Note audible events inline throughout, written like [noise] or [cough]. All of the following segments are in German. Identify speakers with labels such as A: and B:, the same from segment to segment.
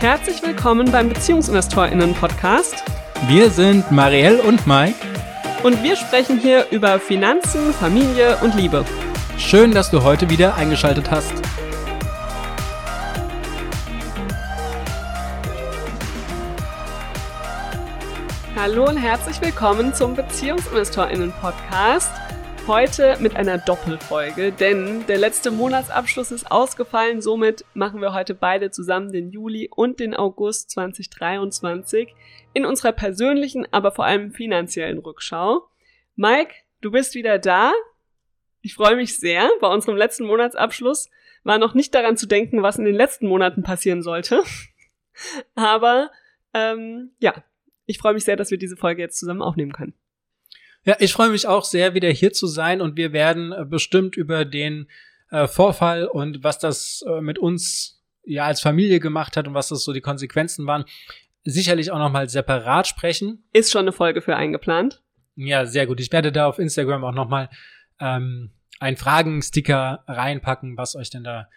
A: Herzlich willkommen beim BeziehungsinvestorInnen-Podcast.
B: Wir sind Marielle und Mike.
A: Und wir sprechen hier über Finanzen, Familie und Liebe.
B: Schön, dass du heute wieder eingeschaltet hast.
A: Hallo und herzlich willkommen zum BeziehungsinvestorInnen-Podcast. Heute mit einer Doppelfolge, denn der letzte Monatsabschluss ist ausgefallen. Somit machen wir heute beide zusammen den Juli und den August 2023 in unserer persönlichen, aber vor allem finanziellen Rückschau. Mike, du bist wieder da. Ich freue mich sehr. Bei unserem letzten Monatsabschluss war noch nicht daran zu denken, was in den letzten Monaten passieren sollte. [laughs] aber ähm, ja, ich freue mich sehr, dass wir diese Folge jetzt zusammen aufnehmen können.
B: Ja, ich freue mich auch sehr, wieder hier zu sein und wir werden äh, bestimmt über den äh, Vorfall und was das äh, mit uns ja als Familie gemacht hat und was das so die Konsequenzen waren, sicherlich auch nochmal separat sprechen.
A: Ist schon eine Folge für eingeplant.
B: Ja, sehr gut. Ich werde da auf Instagram auch nochmal ähm, einen Fragensticker reinpacken, was euch denn da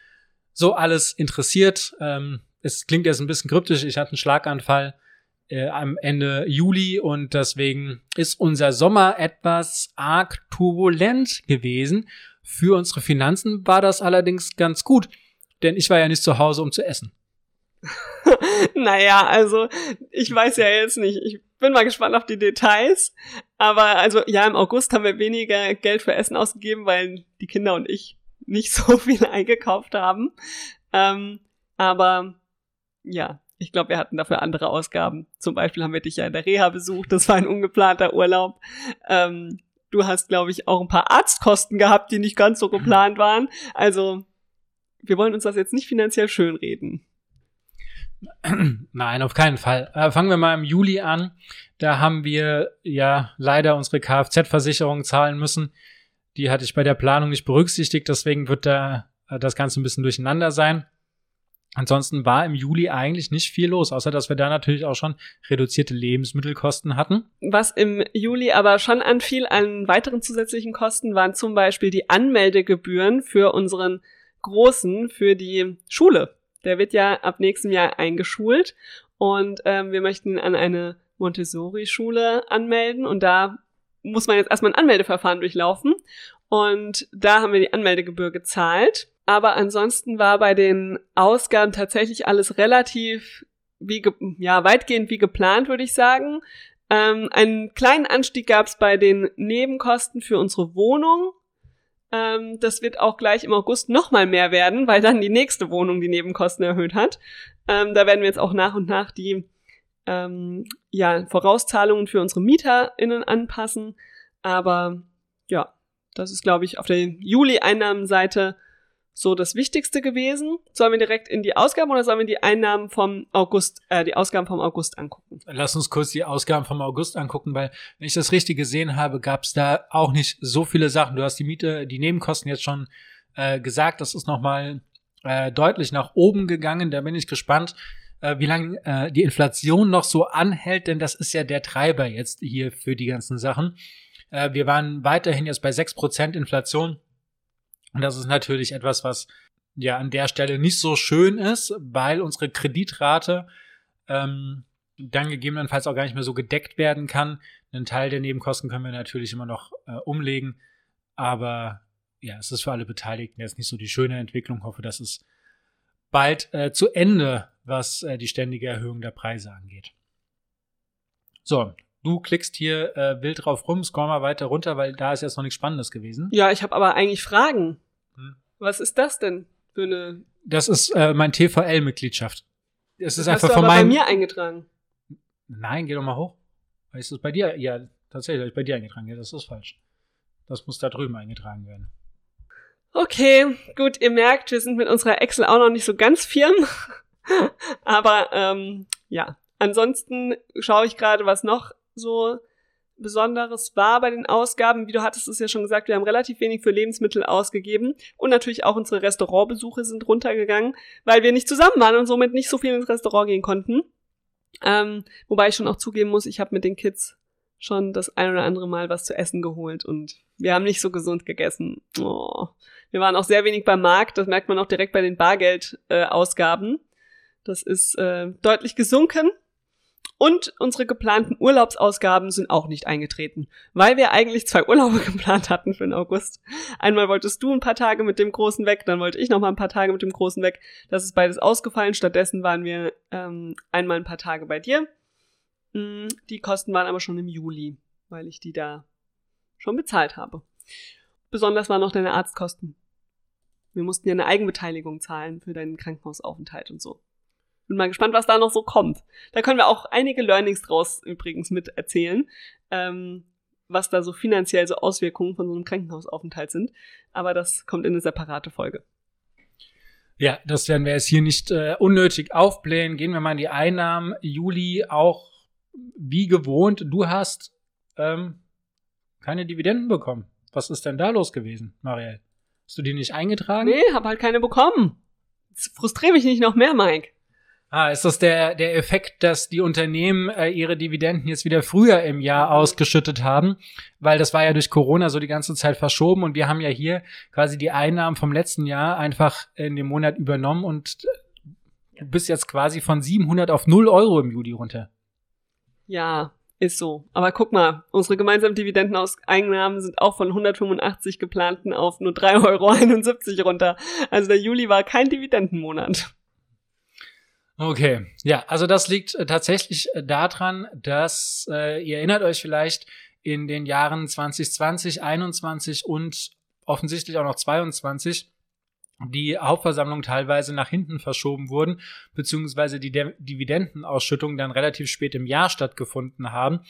B: so alles interessiert. Ähm, es klingt jetzt ein bisschen kryptisch. Ich hatte einen Schlaganfall äh, am Ende Juli und deswegen ist unser Sommer etwas arg turbulent gewesen. Für unsere Finanzen war das allerdings ganz gut, denn ich war ja nicht zu Hause, um zu essen. [laughs]
A: naja, also ich weiß ja jetzt nicht. Ich bin mal gespannt auf die Details. Aber also ja, im August haben wir weniger Geld für Essen ausgegeben, weil die Kinder und ich nicht [laughs] so viel eingekauft haben. Ähm, aber ja, ich glaube, wir hatten dafür andere Ausgaben. Zum Beispiel haben wir dich ja in der Reha besucht. Das war ein ungeplanter Urlaub. Ähm, du hast, glaube ich, auch ein paar Arztkosten gehabt, die nicht ganz so geplant waren. Also, wir wollen uns das jetzt nicht finanziell schönreden.
B: Nein, auf keinen Fall. Äh, fangen wir mal im Juli an. Da haben wir ja leider unsere Kfz-Versicherung zahlen müssen. Die hatte ich bei der Planung nicht berücksichtigt, deswegen wird da äh, das Ganze ein bisschen durcheinander sein. Ansonsten war im Juli eigentlich nicht viel los, außer dass wir da natürlich auch schon reduzierte Lebensmittelkosten hatten.
A: Was im Juli aber schon anfiel an weiteren zusätzlichen Kosten waren zum Beispiel die Anmeldegebühren für unseren Großen für die Schule. Der wird ja ab nächstem Jahr eingeschult und ähm, wir möchten an eine Montessori-Schule anmelden und da muss man jetzt erstmal ein Anmeldeverfahren durchlaufen und da haben wir die Anmeldegebühr gezahlt aber ansonsten war bei den Ausgaben tatsächlich alles relativ wie ja weitgehend wie geplant, würde ich sagen. Ähm, einen kleinen Anstieg gab es bei den Nebenkosten für unsere Wohnung. Ähm, das wird auch gleich im August nochmal mehr werden, weil dann die nächste Wohnung die Nebenkosten erhöht hat. Ähm, da werden wir jetzt auch nach und nach die ähm, ja, Vorauszahlungen für unsere MieterInnen anpassen. Aber ja, das ist, glaube ich, auf der Juli-Einnahmenseite so das Wichtigste gewesen. Sollen wir direkt in die Ausgaben oder sollen wir die Einnahmen vom August, äh, die Ausgaben vom August angucken?
B: Lass uns kurz die Ausgaben vom August angucken, weil wenn ich das richtig gesehen habe, gab es da auch nicht so viele Sachen. Du hast die Miete, die Nebenkosten jetzt schon äh, gesagt, das ist nochmal äh, deutlich nach oben gegangen. Da bin ich gespannt, äh, wie lange äh, die Inflation noch so anhält, denn das ist ja der Treiber jetzt hier für die ganzen Sachen. Äh, wir waren weiterhin jetzt bei sechs Prozent Inflation und das ist natürlich etwas, was ja an der Stelle nicht so schön ist, weil unsere Kreditrate ähm, dann gegebenenfalls auch gar nicht mehr so gedeckt werden kann. Einen Teil der Nebenkosten können wir natürlich immer noch äh, umlegen, aber ja, es ist für alle Beteiligten jetzt nicht so die schöne Entwicklung. Ich hoffe, dass es bald äh, zu Ende, was äh, die ständige Erhöhung der Preise angeht. So, Du klickst hier äh, wild drauf rum, scroll mal weiter runter, weil da ist jetzt noch nichts Spannendes gewesen.
A: Ja, ich habe aber eigentlich Fragen. Hm. Was ist das denn für eine?
B: Das ist äh, mein TVL-Mitgliedschaft.
A: Es ist einfach hast von meinem. bei mir eingetragen.
B: Nein, geh doch mal hoch. Ist es bei dir? Ja, tatsächlich, ist bei dir eingetragen. Ja, das ist falsch. Das muss da drüben eingetragen werden.
A: Okay, gut, ihr merkt, wir sind mit unserer Excel auch noch nicht so ganz firm. [laughs] Aber ähm, ja, ansonsten schaue ich gerade, was noch so Besonderes war bei den Ausgaben. Wie du hattest es ja schon gesagt, wir haben relativ wenig für Lebensmittel ausgegeben und natürlich auch unsere Restaurantbesuche sind runtergegangen, weil wir nicht zusammen waren und somit nicht so viel ins Restaurant gehen konnten. Ähm, wobei ich schon auch zugeben muss, ich habe mit den Kids schon das ein oder andere Mal was zu essen geholt und wir haben nicht so gesund gegessen. Oh. Wir waren auch sehr wenig beim Markt, das merkt man auch direkt bei den Bargeldausgaben. Äh, Das ist äh, deutlich gesunken. Und unsere geplanten Urlaubsausgaben sind auch nicht eingetreten, weil wir eigentlich zwei [laughs] Urlaube geplant hatten für den August. Einmal wolltest du ein paar Tage mit dem Großen weg, dann wollte ich noch mal ein paar Tage mit dem Großen weg. Das ist beides ausgefallen. Stattdessen waren wir ähm, einmal ein paar Tage bei dir. Mm, die Kosten waren aber schon im Juli, weil ich die da schon bezahlt habe. Besonders waren noch deine Arztkosten. Wir mussten ja eine Eigenbeteiligung zahlen für deinen Krankenhausaufenthalt und so. Bin mal gespannt, was da noch so kommt. Da können wir auch einige Learnings draus übrigens mit erzählen, ähm, was da so finanziell so Auswirkungen von so einem Krankenhausaufenthalt sind. Aber das kommt in eine separate Folge.
B: Ja, das werden wir jetzt hier nicht äh, unnötig aufblähen. Gehen wir mal in die Einnahmen. Juli auch wie gewohnt. Du hast ähm, keine Dividenden bekommen. Was ist denn da los gewesen, Marielle? Hast du die nicht eingetragen?
A: Nee, hab halt keine bekommen. frustriere mich nicht noch mehr, Mike.
B: Ah, ist das der, der Effekt, dass die Unternehmen äh, ihre Dividenden jetzt wieder früher im Jahr ausgeschüttet haben? Weil das war ja durch Corona so die ganze Zeit verschoben und wir haben ja hier quasi die Einnahmen vom letzten Jahr einfach in dem Monat übernommen und du bist jetzt quasi von 700 auf 0 Euro im Juli runter.
A: Ja, ist so. Aber guck mal, unsere gemeinsamen Dividendeneinnahmen sind auch von 185 geplanten auf nur 3,71 Euro runter. Also der Juli war kein Dividendenmonat.
B: Okay, ja, also das liegt äh, tatsächlich äh, daran, dass äh, ihr erinnert euch vielleicht in den Jahren 2020, 21 und offensichtlich auch noch 22 die Hauptversammlung teilweise nach hinten verschoben wurden, beziehungsweise die De Dividendenausschüttungen dann relativ spät im Jahr stattgefunden haben,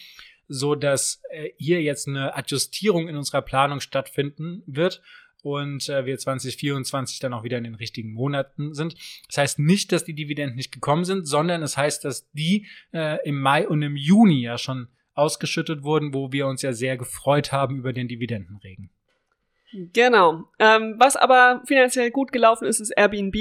B: so dass äh, hier jetzt eine Adjustierung in unserer Planung stattfinden wird und äh, wir 2024 dann auch wieder in den richtigen Monaten sind. Das heißt nicht, dass die Dividenden nicht gekommen sind, sondern es heißt, dass die äh, im Mai und im Juni ja schon ausgeschüttet wurden, wo wir uns ja sehr gefreut haben über den Dividendenregen.
A: Genau. Ähm, was aber finanziell gut gelaufen ist, ist Airbnb.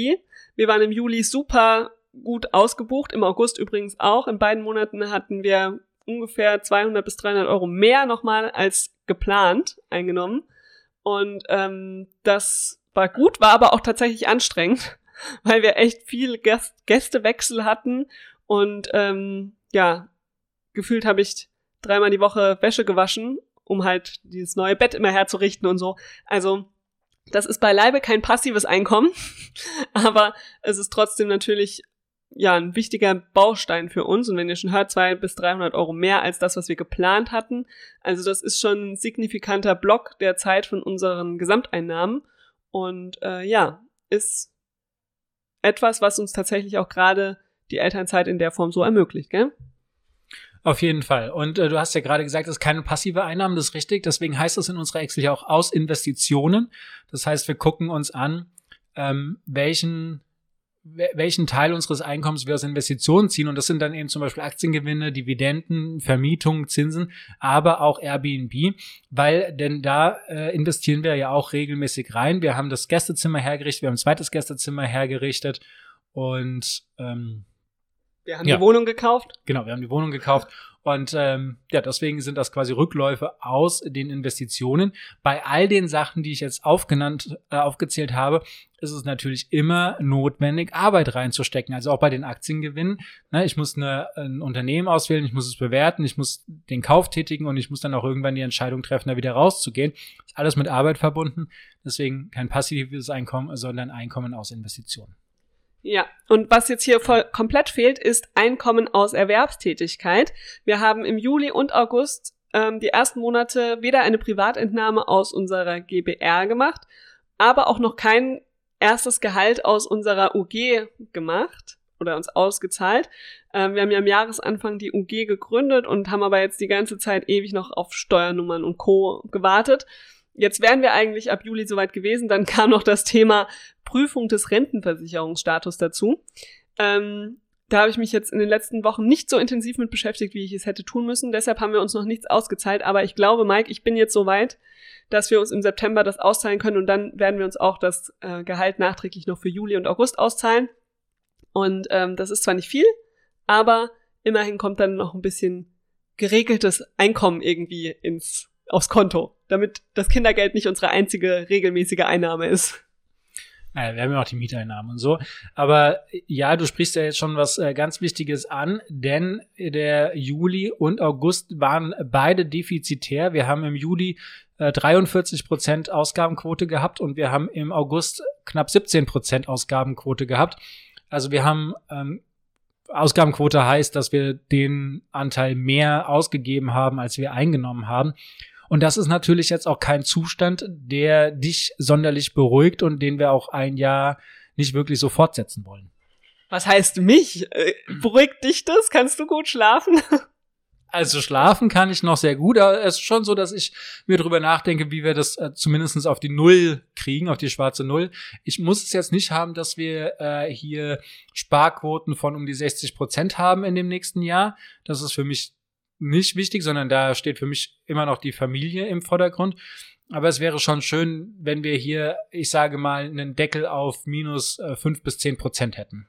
A: Wir waren im Juli super gut ausgebucht, im August übrigens auch. In beiden Monaten hatten wir ungefähr 200 bis 300 Euro mehr nochmal als geplant eingenommen. Und ähm, das war gut, war aber auch tatsächlich anstrengend, [laughs] weil wir echt viel Gäst Gästewechsel hatten. Und ähm, ja, gefühlt habe ich dreimal die Woche Wäsche gewaschen um halt dieses neue Bett immer herzurichten und so. Also, das ist beileibe kein passives Einkommen, [laughs] aber es ist trotzdem natürlich ja ein wichtiger Baustein für uns. Und wenn ihr schon hört, zwei bis 300 Euro mehr als das, was wir geplant hatten. Also das ist schon ein signifikanter Block der Zeit von unseren Gesamteinnahmen. Und äh, ja, ist etwas, was uns tatsächlich auch gerade die Elternzeit in der Form so ermöglicht, gell?
B: Auf jeden Fall. Und äh, du hast ja gerade gesagt, es ist keine passive Einnahmen, das ist richtig. Deswegen heißt es in unserer Excel ja auch aus Investitionen. Das heißt, wir gucken uns an, ähm, welchen welchen Teil unseres Einkommens wir aus Investitionen ziehen. Und das sind dann eben zum Beispiel Aktiengewinne, Dividenden, Vermietung, Zinsen, aber auch Airbnb, weil denn da äh, investieren wir ja auch regelmäßig rein. Wir haben das Gästezimmer hergerichtet, wir haben ein zweites Gästezimmer hergerichtet und ähm,
A: wir haben ja. die Wohnung gekauft.
B: Genau, wir haben die Wohnung gekauft. Und ähm, ja, deswegen sind das quasi Rückläufe aus den Investitionen. Bei all den Sachen, die ich jetzt aufgenannt, äh, aufgezählt habe, ist es natürlich immer notwendig, Arbeit reinzustecken. Also auch bei den Aktiengewinnen. Ne, ich muss eine, ein Unternehmen auswählen, ich muss es bewerten, ich muss den Kauf tätigen und ich muss dann auch irgendwann die Entscheidung treffen, da wieder rauszugehen. Ist alles mit Arbeit verbunden. Deswegen kein passives Einkommen, sondern Einkommen aus Investitionen.
A: Ja, und was jetzt hier voll komplett fehlt, ist Einkommen aus Erwerbstätigkeit. Wir haben im Juli und August ähm, die ersten Monate weder eine Privatentnahme aus unserer GBR gemacht, aber auch noch kein erstes Gehalt aus unserer UG gemacht oder uns ausgezahlt. Ähm, wir haben ja am Jahresanfang die UG gegründet und haben aber jetzt die ganze Zeit ewig noch auf Steuernummern und Co. gewartet. Jetzt wären wir eigentlich ab Juli soweit gewesen, dann [laughs] kam noch das Thema Prüfung des Rentenversicherungsstatus dazu. Ähm, da habe ich mich jetzt in den letzten Wochen nicht so intensiv mit beschäftigt, wie ich es hätte tun müssen. Deshalb haben wir uns noch nichts ausgezahlt. Aber ich glaube, Mike, ich bin jetzt so weit, dass wir uns im September das auszahlen können und dann werden wir uns auch das äh, Gehalt nachträglich noch für Juli und August auszahlen. Und ähm, das ist zwar nicht viel, aber immerhin kommt dann noch ein bisschen geregeltes Einkommen irgendwie ins aufs Konto, damit das Kindergeld nicht unsere einzige regelmäßige Einnahme ist.
B: Naja, wir haben ja auch die Mieteinnahmen und so. Aber ja, du sprichst ja jetzt schon was äh, ganz Wichtiges an, denn der Juli und August waren beide defizitär. Wir haben im Juli äh, 43 Prozent Ausgabenquote gehabt und wir haben im August knapp 17 Prozent Ausgabenquote gehabt. Also wir haben ähm, Ausgabenquote heißt, dass wir den Anteil mehr ausgegeben haben, als wir eingenommen haben. Und das ist natürlich jetzt auch kein Zustand, der dich sonderlich beruhigt und den wir auch ein Jahr nicht wirklich so fortsetzen wollen.
A: Was heißt mich? Äh, beruhigt dich das? Kannst du gut schlafen?
B: Also schlafen kann ich noch sehr gut, aber es ist schon so, dass ich mir darüber nachdenke, wie wir das äh, zumindest auf die Null kriegen, auf die schwarze Null. Ich muss es jetzt nicht haben, dass wir äh, hier Sparquoten von um die 60 Prozent haben in dem nächsten Jahr. Das ist für mich nicht wichtig, sondern da steht für mich immer noch die Familie im Vordergrund. Aber es wäre schon schön, wenn wir hier, ich sage mal, einen Deckel auf minus äh, fünf bis zehn Prozent hätten.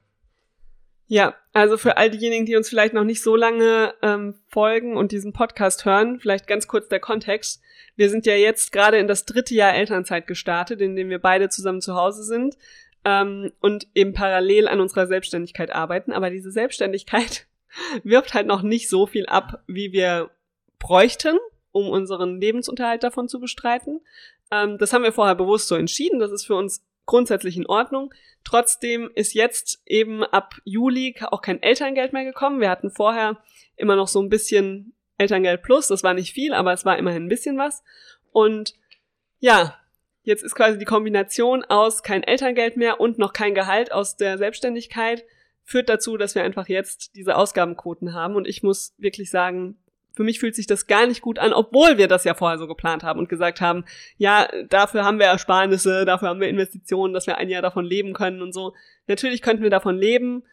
A: Ja, also für all diejenigen, die uns vielleicht noch nicht so lange ähm, folgen und diesen Podcast hören, vielleicht ganz kurz der Kontext. Wir sind ja jetzt gerade in das dritte Jahr Elternzeit gestartet, in dem wir beide zusammen zu Hause sind ähm, und eben parallel an unserer Selbstständigkeit arbeiten. Aber diese Selbstständigkeit wirft halt noch nicht so viel ab, wie wir bräuchten, um unseren Lebensunterhalt davon zu bestreiten. Ähm, das haben wir vorher bewusst so entschieden. Das ist für uns grundsätzlich in Ordnung. Trotzdem ist jetzt eben ab Juli auch kein Elterngeld mehr gekommen. Wir hatten vorher immer noch so ein bisschen Elterngeld plus. Das war nicht viel, aber es war immerhin ein bisschen was. Und ja, jetzt ist quasi die Kombination aus kein Elterngeld mehr und noch kein Gehalt aus der Selbstständigkeit führt dazu, dass wir einfach jetzt diese Ausgabenquoten haben. Und ich muss wirklich sagen, für mich fühlt sich das gar nicht gut an, obwohl wir das ja vorher so geplant haben und gesagt haben, ja, dafür haben wir Ersparnisse, dafür haben wir Investitionen, dass wir ein Jahr davon leben können und so. Natürlich könnten wir davon leben,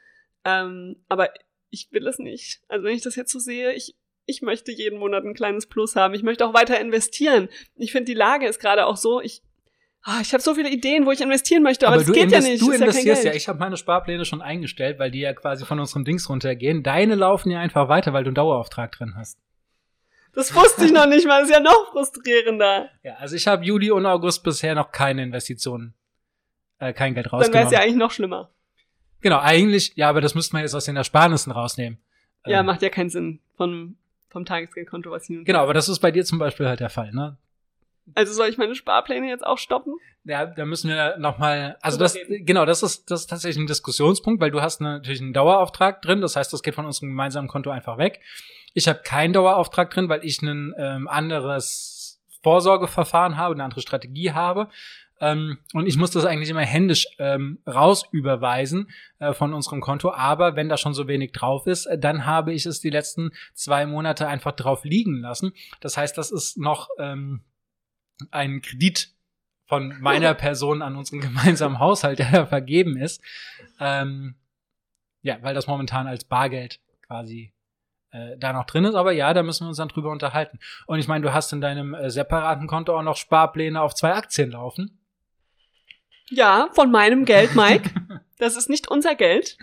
A: ähm, aber ich will es nicht. Also wenn ich das jetzt so sehe, ich, ich möchte jeden Monat ein kleines Plus haben. Ich möchte auch weiter investieren. Ich finde, die Lage ist gerade auch so, ich, ah, ich habe so viele Ideen, wo ich investieren möchte, aber, aber das geht ja nicht.
B: Du investierst ja, ja, ich habe meine Sparpläne schon eingestellt, weil die ja quasi von unserem Dings runtergehen. Deine laufen ja einfach weiter, weil du einen Dauerauftrag drin hast.
A: Das wusste ich noch nicht mal, ist ja noch frustrierender.
B: Ja, also ich habe Juli und August bisher noch keine Investitionen, äh, kein Geld rausgenommen. Dann wäre
A: es ja eigentlich noch schlimmer.
B: Genau, eigentlich, ja, aber das müsste man jetzt aus den Ersparnissen rausnehmen.
A: Ja, ähm, macht ja keinen Sinn von, vom Tagesgeldkonto, was hin
B: Genau, aber das ist bei dir zum Beispiel halt der Fall, ne?
A: Also soll ich meine Sparpläne jetzt auch stoppen?
B: Ja, da müssen wir noch mal, also das, genau, das ist, das ist tatsächlich ein Diskussionspunkt, weil du hast natürlich einen Dauerauftrag drin, das heißt, das geht von unserem gemeinsamen Konto einfach weg. Ich habe keinen Dauerauftrag drin, weil ich ein ähm, anderes Vorsorgeverfahren habe, eine andere Strategie habe. Ähm, und ich muss das eigentlich immer händisch ähm, raus überweisen äh, von unserem Konto. Aber wenn da schon so wenig drauf ist, äh, dann habe ich es die letzten zwei Monate einfach drauf liegen lassen. Das heißt, das ist noch ähm, ein Kredit von meiner [laughs] Person an unseren gemeinsamen Haushalt, der da vergeben ist. Ähm, ja, weil das momentan als Bargeld quasi äh, da noch drin ist. Aber ja, da müssen wir uns dann drüber unterhalten. Und ich meine, du hast in deinem äh, separaten Konto auch noch Sparpläne auf zwei Aktien laufen.
A: Ja, von meinem Geld, Mike. [laughs] das ist nicht unser Geld.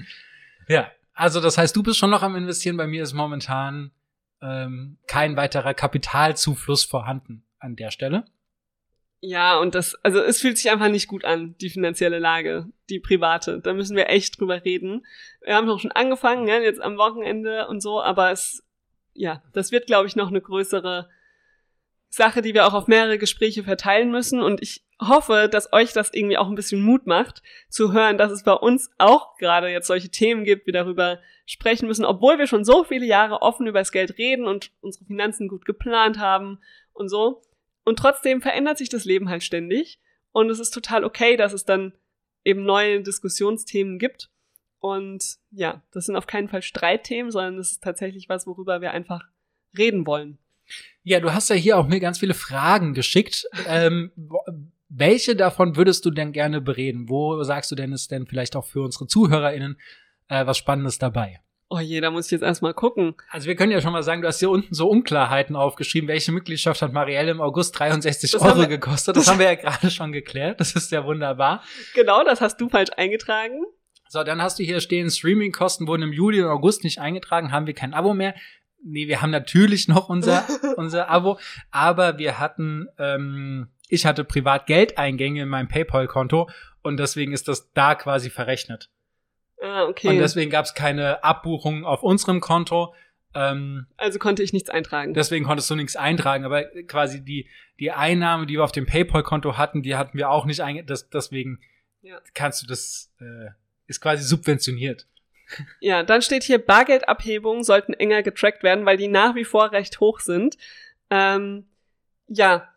B: Ja, also das heißt, du bist schon noch am Investieren. Bei mir ist momentan ähm, kein weiterer Kapitalzufluss vorhanden an der Stelle.
A: Ja, und das, also es fühlt sich einfach nicht gut an, die finanzielle Lage, die private. Da müssen wir echt drüber reden. Wir haben auch schon angefangen, ja, jetzt am Wochenende und so, aber es, ja, das wird, glaube ich, noch eine größere Sache, die wir auch auf mehrere Gespräche verteilen müssen. Und ich hoffe, dass euch das irgendwie auch ein bisschen Mut macht, zu hören, dass es bei uns auch gerade jetzt solche Themen gibt, wir darüber sprechen müssen, obwohl wir schon so viele Jahre offen über das Geld reden und unsere Finanzen gut geplant haben und so und trotzdem verändert sich das Leben halt ständig. Und es ist total okay, dass es dann eben neue Diskussionsthemen gibt. Und ja, das sind auf keinen Fall Streitthemen, sondern das ist tatsächlich was, worüber wir einfach reden wollen.
B: Ja, du hast ja hier auch mir ganz viele Fragen geschickt. ähm, welche davon würdest du denn gerne bereden? Wo sagst du denn, ist denn vielleicht auch für unsere ZuhörerInnen äh, was Spannendes dabei?
A: Oh je, da muss ich jetzt erstmal gucken.
B: Also wir können ja schon mal sagen, du hast hier unten so Unklarheiten aufgeschrieben. Welche Mitgliedschaft hat Marielle im August 63 das Euro wir, gekostet? Das, [laughs] das haben wir ja gerade schon geklärt. Das ist ja wunderbar.
A: Genau, das hast du falsch eingetragen.
B: So, dann hast du hier stehen, Streamingkosten wurden im Juli und August nicht eingetragen, haben wir kein Abo mehr. Nee, wir haben natürlich noch unser, [laughs] unser Abo, aber wir hatten ähm, ich hatte privat Geldeingänge in meinem PayPal-Konto und deswegen ist das da quasi verrechnet.
A: Ah, okay.
B: Und deswegen gab es keine Abbuchung auf unserem Konto. Ähm,
A: also konnte ich nichts eintragen.
B: deswegen konntest du nichts eintragen, aber quasi die, die Einnahme, die wir auf dem PayPal-Konto hatten, die hatten wir auch nicht eingetragen. Deswegen
A: Ja.
B: kannst du das, äh, ist quasi subventioniert.
A: Ja, dann steht hier, Bargeldabhebungen sollten enger getrackt werden, weil die nach wie vor recht hoch sind. Ähm, ja,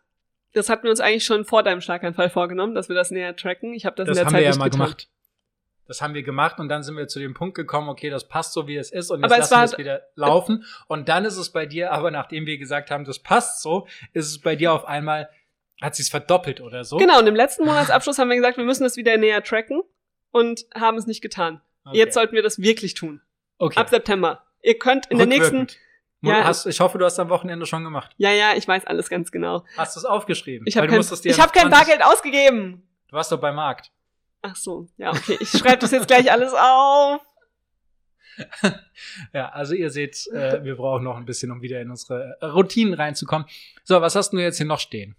A: das hatten wir uns eigentlich schon vor deinem Schlaganfall vorgenommen, dass wir das näher tracken. Ich habe das,
B: Das
A: in der
B: haben
A: Zeit
B: wir ja mal
A: getan.
B: gemacht. Das haben wir gemacht und dann sind wir zu dem Punkt gekommen, okay, das passt so, wie es ist und jetzt
A: Aber es
B: lassen wir es wieder laufen. Und dann ist es bei dir, aber nachdem wir gesagt haben, das passt so, ist es bei dir auf einmal, hat sie es verdoppelt oder so.
A: Genau, und im letzten Monatsabschluss haben wir gesagt, wir müssen das wieder näher tracken und haben es nicht getan.
B: Okay.
A: Jetzt sollten wir das wirklich tun.
B: okay.
A: Ab September. Ihr könnt in der nächsten. Ja.
B: Hast, ich hoffe, du hast am Wochenende schon gemacht.
A: Ja, ja, ich weiß alles ganz genau.
B: Hast du es aufgeschrieben?
A: Ich habe kein, ich hab kein
B: 20
A: Bargeld ausgegeben.
B: Du warst doch bei Markt.
A: Ach so, ja, okay. Ich schreibe das jetzt gleich alles auf. [laughs]
B: Ja, also ihr seht, äh, wir brauchen noch ein bisschen, um wieder in unsere äh, Routinen reinzukommen. So, was hast du jetzt hier noch stehen?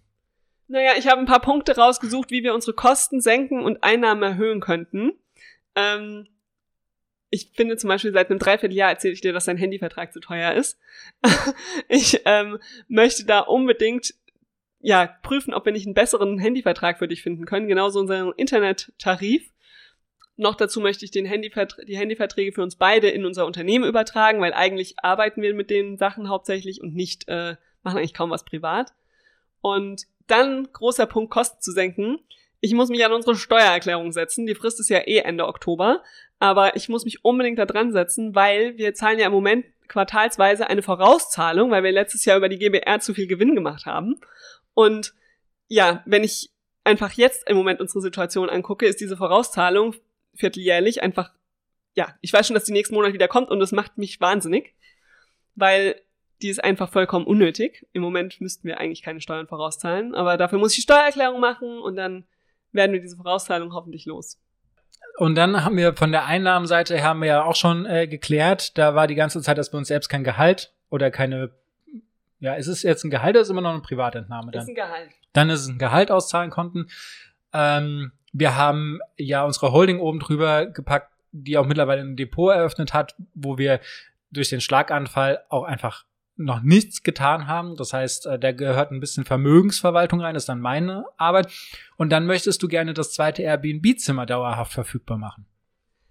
A: Naja, ich habe ein paar Punkte rausgesucht, wie wir unsere Kosten senken und Einnahmen erhöhen könnten. Ähm, ich finde zum Beispiel, seit einem Dreivierteljahr erzähle ich dir, dass dein Handyvertrag zu teuer ist. [laughs] ich ähm, möchte da unbedingt ja, prüfen, ob wir nicht einen besseren Handyvertrag für dich finden können. Genauso unseren Internettarif. Noch dazu möchte ich den Handyvertr die Handyverträge für uns beide in unser Unternehmen übertragen, weil eigentlich arbeiten wir mit den Sachen hauptsächlich und nicht, äh, machen eigentlich kaum was privat. Und dann großer Punkt, Kosten zu senken. Ich muss mich an unsere Steuererklärung setzen. Die Frist ist ja eh Ende Oktober. Aber ich muss mich unbedingt da dran setzen, weil wir zahlen ja im Moment quartalsweise eine Vorauszahlung, weil wir letztes Jahr über die GBR zu viel Gewinn gemacht haben. Und ja, wenn ich einfach jetzt im Moment unsere Situation angucke, ist diese Vorauszahlung vierteljährlich einfach, ja, ich weiß schon, dass die nächsten Monate wieder kommt und das macht mich wahnsinnig, weil die ist einfach vollkommen unnötig. Im Moment müssten wir eigentlich keine Steuern vorauszahlen, aber dafür muss ich die Steuererklärung machen und dann werden wir diese Vorauszahlung hoffentlich los.
B: Und dann haben wir von der Einnahmenseite haben wir ja auch schon äh, geklärt, da war die ganze Zeit, dass wir uns selbst kein Gehalt oder keine, ja, ist es jetzt ein Gehalt oder ist es immer noch eine Privatentnahme
A: Das
B: dann?
A: ist ein Gehalt.
B: dann ist es ein Gehalt auszahlen konnten. Ähm, wir haben ja unsere Holding oben drüber gepackt, die auch mittlerweile ein Depot eröffnet hat, wo wir durch den Schlaganfall auch einfach noch nichts getan haben. Das heißt, äh, da gehört ein bisschen Vermögensverwaltung rein, das ist dann meine Arbeit. Und dann möchtest du gerne das zweite Airbnb-Zimmer dauerhaft verfügbar machen.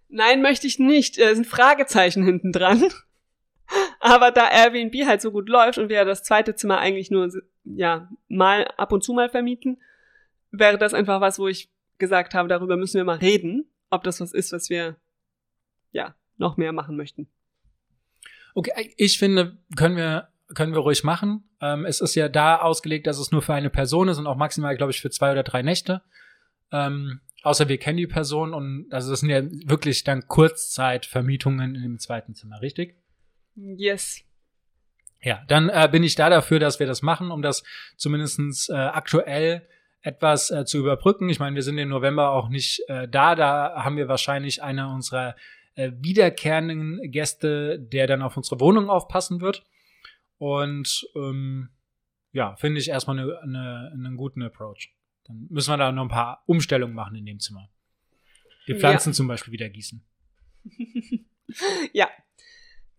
A: Nein, möchte ich nicht. Da sind Fragezeichen hinten dran. Aber da Airbnb halt so gut läuft und wir ja das zweite Zimmer eigentlich nur, ja, mal ab und zu mal vermieten, wäre das einfach was, wo ich gesagt habe, darüber müssen wir mal reden, ob das was ist, was wir, ja, noch mehr machen möchten.
B: Okay, ich finde, können wir, können wir ruhig machen. Ähm, es ist ja da ausgelegt, dass es nur für eine Person ist und auch maximal, glaube ich, für zwei oder drei Nächte. Ähm, außer wir kennen die Person und also das sind ja wirklich dann Kurzzeitvermietungen in dem zweiten Zimmer, richtig?
A: Yes.
B: Ja, dann äh, bin ich da dafür, dass wir das machen, um das zumindestens äh, aktuell etwas äh, zu überbrücken. Ich meine, wir sind im November auch nicht äh, da. Da haben wir wahrscheinlich einer unserer äh, wiederkehrenden Gäste, der dann auf unsere Wohnung aufpassen wird. Und ähm, ja, finde ich erstmal eine, eine, einen guten Approach. Dann müssen wir da noch ein paar Umstellungen machen in dem Zimmer. Die
A: Ja.
B: Pflanzen zum Beispiel wieder gießen. [laughs] [laughs]
A: Ja.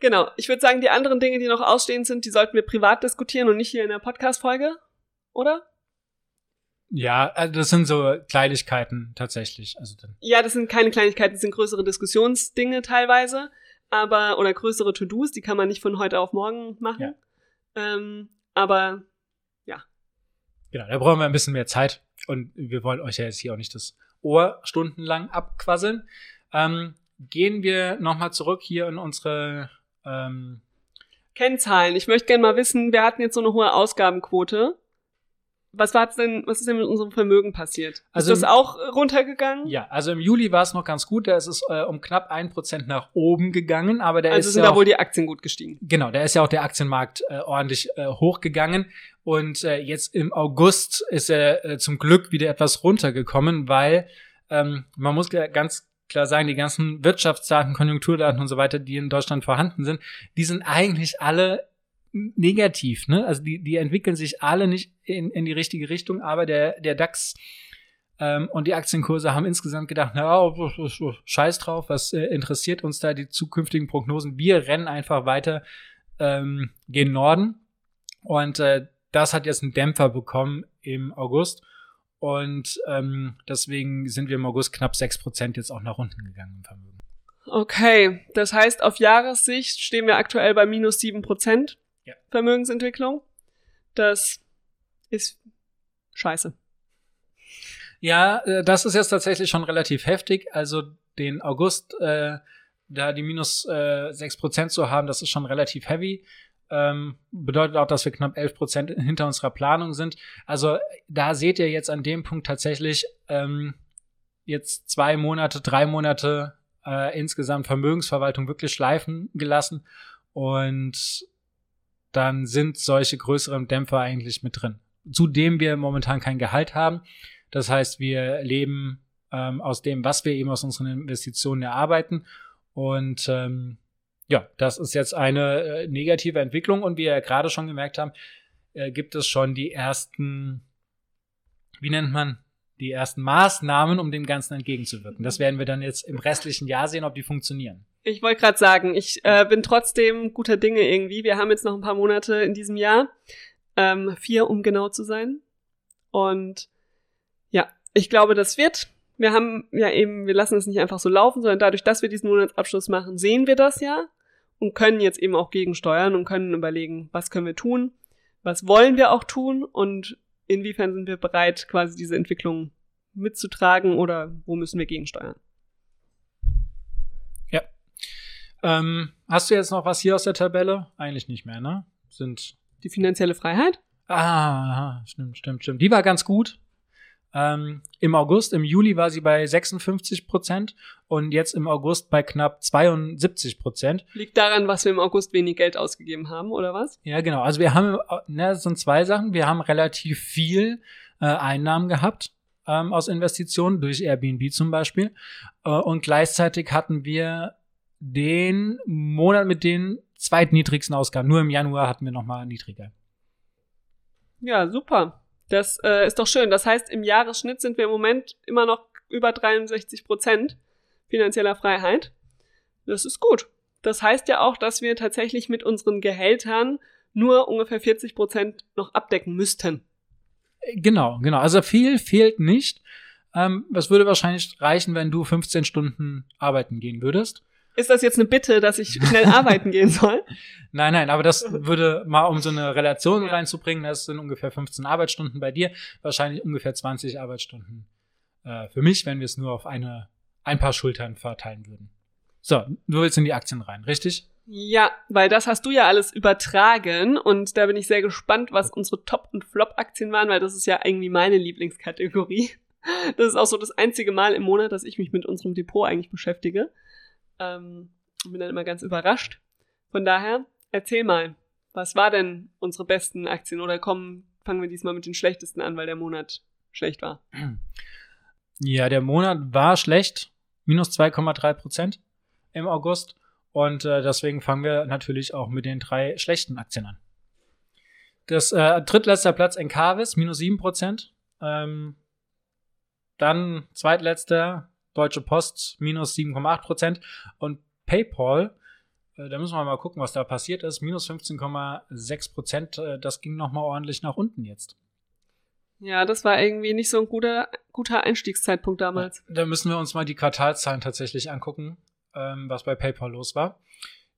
A: Genau. Ich würde sagen, die anderen Dinge, die noch ausstehend sind, die sollten wir privat diskutieren und nicht hier in der Podcast-Folge. Oder?
B: Ja, also das sind so Kleinigkeiten tatsächlich. Also dann
A: Ja, das sind keine Kleinigkeiten, das sind größere Diskussionsdinge teilweise, aber oder größere To-Dos, die kann man nicht von heute auf morgen machen. Ähm, aber
B: Genau, da brauchen wir ein bisschen mehr Zeit und wir wollen euch ja jetzt hier auch nicht das Ohr stundenlang abquasseln. Ähm, gehen wir nochmal zurück hier in unsere ähm,
A: Kennzahlen. Ich möchte gerne mal wissen, wir hatten jetzt so eine hohe Ausgabenquote. Was war denn, was ist denn mit unserem Vermögen passiert?
B: Also
A: ist das
B: im-
A: auch runtergegangen?
B: Ja, also im Juli war es noch ganz gut, da ist es äh, um knapp ein Prozent nach oben gegangen, aber der
A: also
B: ist
A: sind
B: ja
A: da
B: auch,
A: wohl die Aktien gut gestiegen.
B: genau, da ist ja auch der Aktienmarkt äh, ordentlich äh, hochgegangen und äh, jetzt im August ist er äh, zum Glück wieder etwas runtergekommen, weil ähm, man muss ja ganz klar sagen, die ganzen Wirtschaftsdaten, Konjunkturdaten und so weiter, die in Deutschland vorhanden sind, die sind eigentlich alle negativ, ne? Also die, die entwickeln sich alle nicht in, in die richtige Richtung, aber der, der DAX ähm, und die Aktienkurse haben insgesamt gedacht, na, oh, scheiß drauf, was äh, interessiert uns da die zukünftigen Prognosen? Wir rennen einfach weiter ähm, gen Norden. Und äh, das hat jetzt einen Dämpfer bekommen im August. Und ähm, deswegen sind wir im August knapp 6% jetzt auch nach unten gegangen im Vermögen.
A: Okay, das heißt, auf Jahressicht stehen wir aktuell bei minus 7% ja. Vermögensentwicklung. Das ist scheiße.
B: Ja, äh, das ist jetzt tatsächlich schon relativ heftig. Also den August, äh, da die minus äh, 6% zu haben, das ist schon relativ heavy. Ähm, bedeutet auch, dass wir knapp 11% hinter unserer Planung sind. Also da seht ihr jetzt an dem Punkt tatsächlich ähm, jetzt zwei Monate, drei Monate äh, insgesamt Vermögensverwaltung wirklich schleifen gelassen. Und dann sind solche größeren Dämpfer eigentlich mit drin. Zudem wir momentan kein Gehalt haben. Das heißt, wir leben ähm, aus dem, was wir eben aus unseren Investitionen erarbeiten. Und ähm, ja, das ist jetzt eine äh, negative Entwicklung. Und wie wir ja gerade schon gemerkt haben, äh, gibt es schon die ersten, wie nennt man, die ersten Maßnahmen, um dem Ganzen entgegenzuwirken. Das werden wir dann jetzt im restlichen Jahr sehen, ob die funktionieren.
A: Ich wollte gerade sagen, ich äh, bin trotzdem guter Dinge irgendwie. Wir haben jetzt noch ein paar Monate in diesem Jahr. Ähm, vier, um genau zu sein. Und ja, ich glaube, das wird. Wir haben ja eben, wir lassen es nicht einfach so laufen, sondern dadurch, dass wir diesen Monatsabschluss machen, sehen wir das ja und können jetzt eben auch gegensteuern und können überlegen, was können wir tun, was wollen wir auch tun und inwiefern sind wir bereit, quasi diese Entwicklung mitzutragen oder wo müssen wir gegensteuern.
B: Ja. Ähm, hast du jetzt noch was hier aus der Tabelle? Eigentlich nicht mehr, ne? Sind
A: die finanzielle Freiheit?
B: Ah, stimmt, stimmt, stimmt. Die war ganz gut. Ähm, Im August, im Juli war sie bei 56 Prozent und jetzt im August bei knapp 72 Prozent.
A: Liegt daran, was wir im August wenig Geld ausgegeben haben, oder was?
B: Ja, genau. Also wir haben, ne, das sind zwei Sachen. Wir haben relativ viel äh, Einnahmen gehabt ähm, aus Investitionen durch Airbnb zum Beispiel äh, und gleichzeitig hatten wir den Monat mit den zweitniedrigsten Ausgaben. Nur im Januar hatten wir nochmal niedriger.
A: Ja, super. Das äh, ist doch schön. Das heißt, im Jahresschnitt sind wir im Moment immer noch über 63 Prozent finanzieller Freiheit. Das ist gut. Das heißt ja auch, dass wir tatsächlich mit unseren Gehältern nur ungefähr 40 Prozent noch abdecken müssten.
B: Genau, genau. Also viel fehlt nicht. Ähm, das würde wahrscheinlich reichen, wenn du 15 Stunden arbeiten gehen würdest.
A: Ist das jetzt eine Bitte, dass ich schnell [laughs] arbeiten gehen soll?
B: Nein, nein, aber das [laughs] würde mal, um so eine Relation reinzubringen, das sind ungefähr 15 Arbeitsstunden bei dir, wahrscheinlich ungefähr 20 Arbeitsstunden äh, für mich, wenn wir es nur auf eine, ein paar Schultern verteilen würden. So, du willst in die Aktien rein, richtig?
A: Ja, weil das hast du ja alles übertragen und da bin ich sehr gespannt, was unsere Top- und Flop-Aktien waren, weil das ist ja irgendwie meine Lieblingskategorie. Das ist auch so das einzige Mal im Monat, dass ich mich mit unserem Depot eigentlich beschäftige. Ähm, bin dann immer ganz überrascht. Von daher, erzähl mal, was war denn unsere besten Aktien? Oder kommen, fangen wir diesmal mit den schlechtesten an, weil der Monat schlecht war.
B: Ja, der Monat war schlecht, minus 2,3 Prozent im August. Und äh, deswegen fangen wir natürlich auch mit den drei schlechten Aktien an. Das äh, drittletzter Platz in Carvis, minus 7 Prozent. Ähm, dann zweitletzter Deutsche Post minus 7,8 Prozent und PayPal, äh, da müssen wir mal gucken, was da passiert ist, minus 15,6 Prozent. Äh, das ging nochmal ordentlich nach unten jetzt.
A: Ja, das war irgendwie nicht so ein guter, guter Einstiegszeitpunkt damals.
B: Da müssen wir uns mal die Quartalzahlen tatsächlich angucken, ähm, was bei PayPal los war.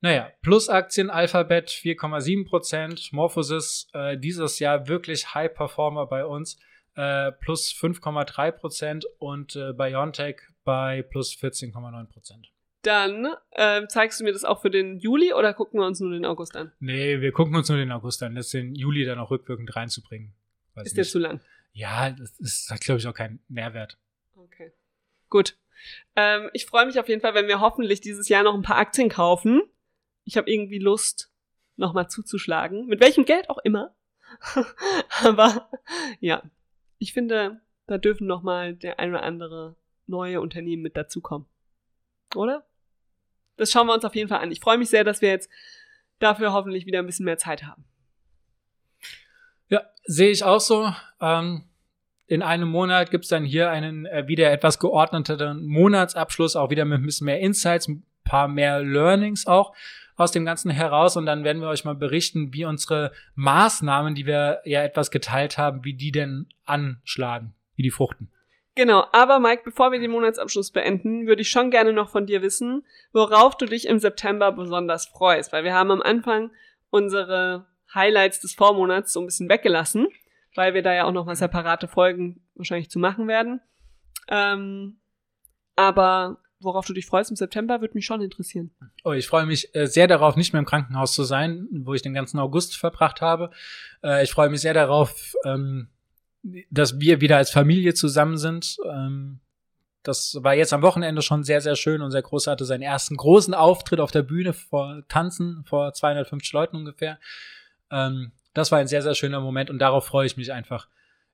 B: Naja, Plus-Aktien Alphabet 4,7 Prozent, Morphosis äh, dieses Jahr wirklich High Performer bei uns, äh, plus 5,3 Prozent und äh, BioNTech bei plus 14,9 Prozent.
A: Dann äh, zeigst du mir das auch für den Juli oder gucken wir uns nur den August an?
B: Nee, wir gucken uns nur den August an. Das den Juli dann auch rückwirkend reinzubringen.
A: Weiß ist nicht. der zu lang?
B: Ja, das ist, hat, glaube ich, auch keinen Mehrwert.
A: Okay. Gut. Ähm, ich freue mich auf jeden Fall, wenn wir hoffentlich dieses Jahr noch ein paar Aktien kaufen. Ich habe irgendwie Lust, nochmal zuzuschlagen. Mit welchem Geld auch immer. [laughs] Aber ja, ich finde, da dürfen nochmal der ein oder andere neue Unternehmen mit dazukommen. Oder? Das schauen wir uns auf jeden Fall an. Ich freue mich sehr, dass wir jetzt dafür hoffentlich wieder ein bisschen mehr Zeit haben.
B: Ja, sehe ich auch so. Ähm, in einem Monat gibt's dann hier einen äh, wieder etwas geordneteren Monatsabschluss, auch wieder mit ein bisschen mehr Insights, ein paar mehr Learnings auch aus dem Ganzen heraus und dann werden wir euch mal berichten, wie unsere Maßnahmen, die wir ja etwas geteilt haben, wie die denn anschlagen, wie die fruchten.
A: Genau, aber Mike, bevor wir den Monatsabschluss beenden, würde ich schon gerne noch von dir wissen, worauf du dich im September besonders freust, weil wir haben am Anfang unsere Highlights des Vormonats so ein bisschen weggelassen, weil wir da ja auch noch mal separate Folgen wahrscheinlich zu machen werden. Ähm, aber worauf du dich freust im September, würde mich schon interessieren.
B: Oh, ich freue mich äh, sehr darauf, nicht mehr im Krankenhaus zu sein, wo ich den ganzen August verbracht habe. Äh, ich freue mich sehr darauf, ähm, dass wir wieder als Familie zusammen sind. Ähm, das war jetzt am Wochenende schon sehr, sehr schön. Unser Großer hatte seinen ersten großen Auftritt auf der Bühne vor Tanzen, vor 250 Leuten ungefähr. Ähm, das war ein sehr, sehr schöner Moment und darauf freue ich mich einfach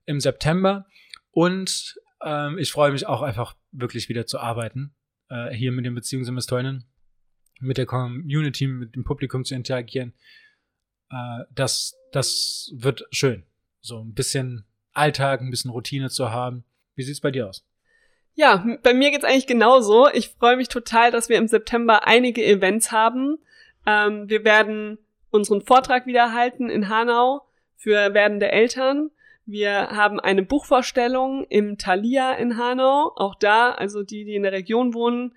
B: im September. Und ähm, ich freue mich auch einfach wirklich wieder zu arbeiten, äh, hier mit den Beziehungsinvestoren, mit der Community, mit dem Publikum zu interagieren. Äh, das, das wird schön. So ein bisschen Alltag, ein bisschen Routine zu haben. Wie sieht's bei dir aus?
A: Ja, bei mir geht's eigentlich genauso. Ich freue mich total, dass wir im September einige Events haben. Ähm, wir werden unseren Vortrag wieder halten in Hanau für werdende Eltern. Wir haben eine Buchvorstellung im Thalia in Hanau. Auch da, also die, die in der Region wohnen,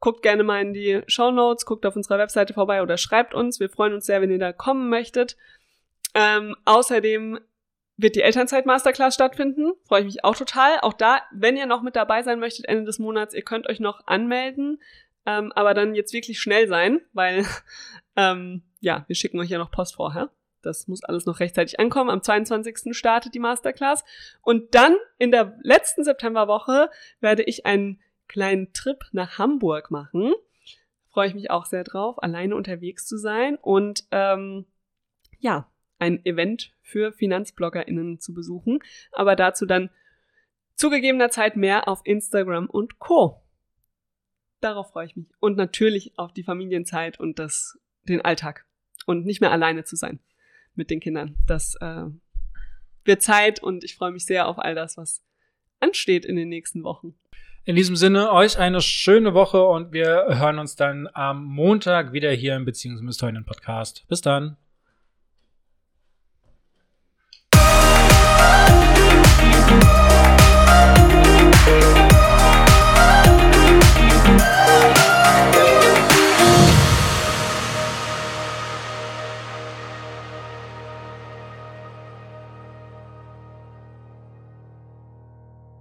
A: guckt gerne mal in die Show Notes, guckt auf unserer Webseite vorbei oder schreibt uns. Wir freuen uns sehr, wenn ihr da kommen möchtet. Ähm, außerdem wird die Elternzeit Masterclass stattfinden. Freue ich mich auch total. Auch da, wenn ihr noch mit dabei sein möchtet Ende des Monats, ihr könnt euch noch anmelden. Ähm, aber dann jetzt wirklich schnell sein, weil [laughs] ähm, ja, wir schicken euch ja noch Post vorher. Das muss alles noch rechtzeitig ankommen. Am 22. startet die Masterclass. Und dann in der letzten Septemberwoche werde ich einen kleinen Trip nach Hamburg machen. Freue ich mich auch sehr drauf, alleine unterwegs zu sein. Und ähm, ja, ein Event für FinanzbloggerInnen zu besuchen. Aber dazu dann zugegebener Zeit mehr auf Instagram und Co. Darauf freue ich mich. Und natürlich auf die Familienzeit und das, den Alltag. Und nicht mehr alleine zu sein mit den Kindern. Das äh, wird Zeit und ich freue mich sehr auf all das, was ansteht in den nächsten Wochen.
B: In diesem Sinne, euch eine schöne Woche und wir hören uns dann am Montag wieder hier im Beziehungsmisstheurinnen Podcast. Bis dann.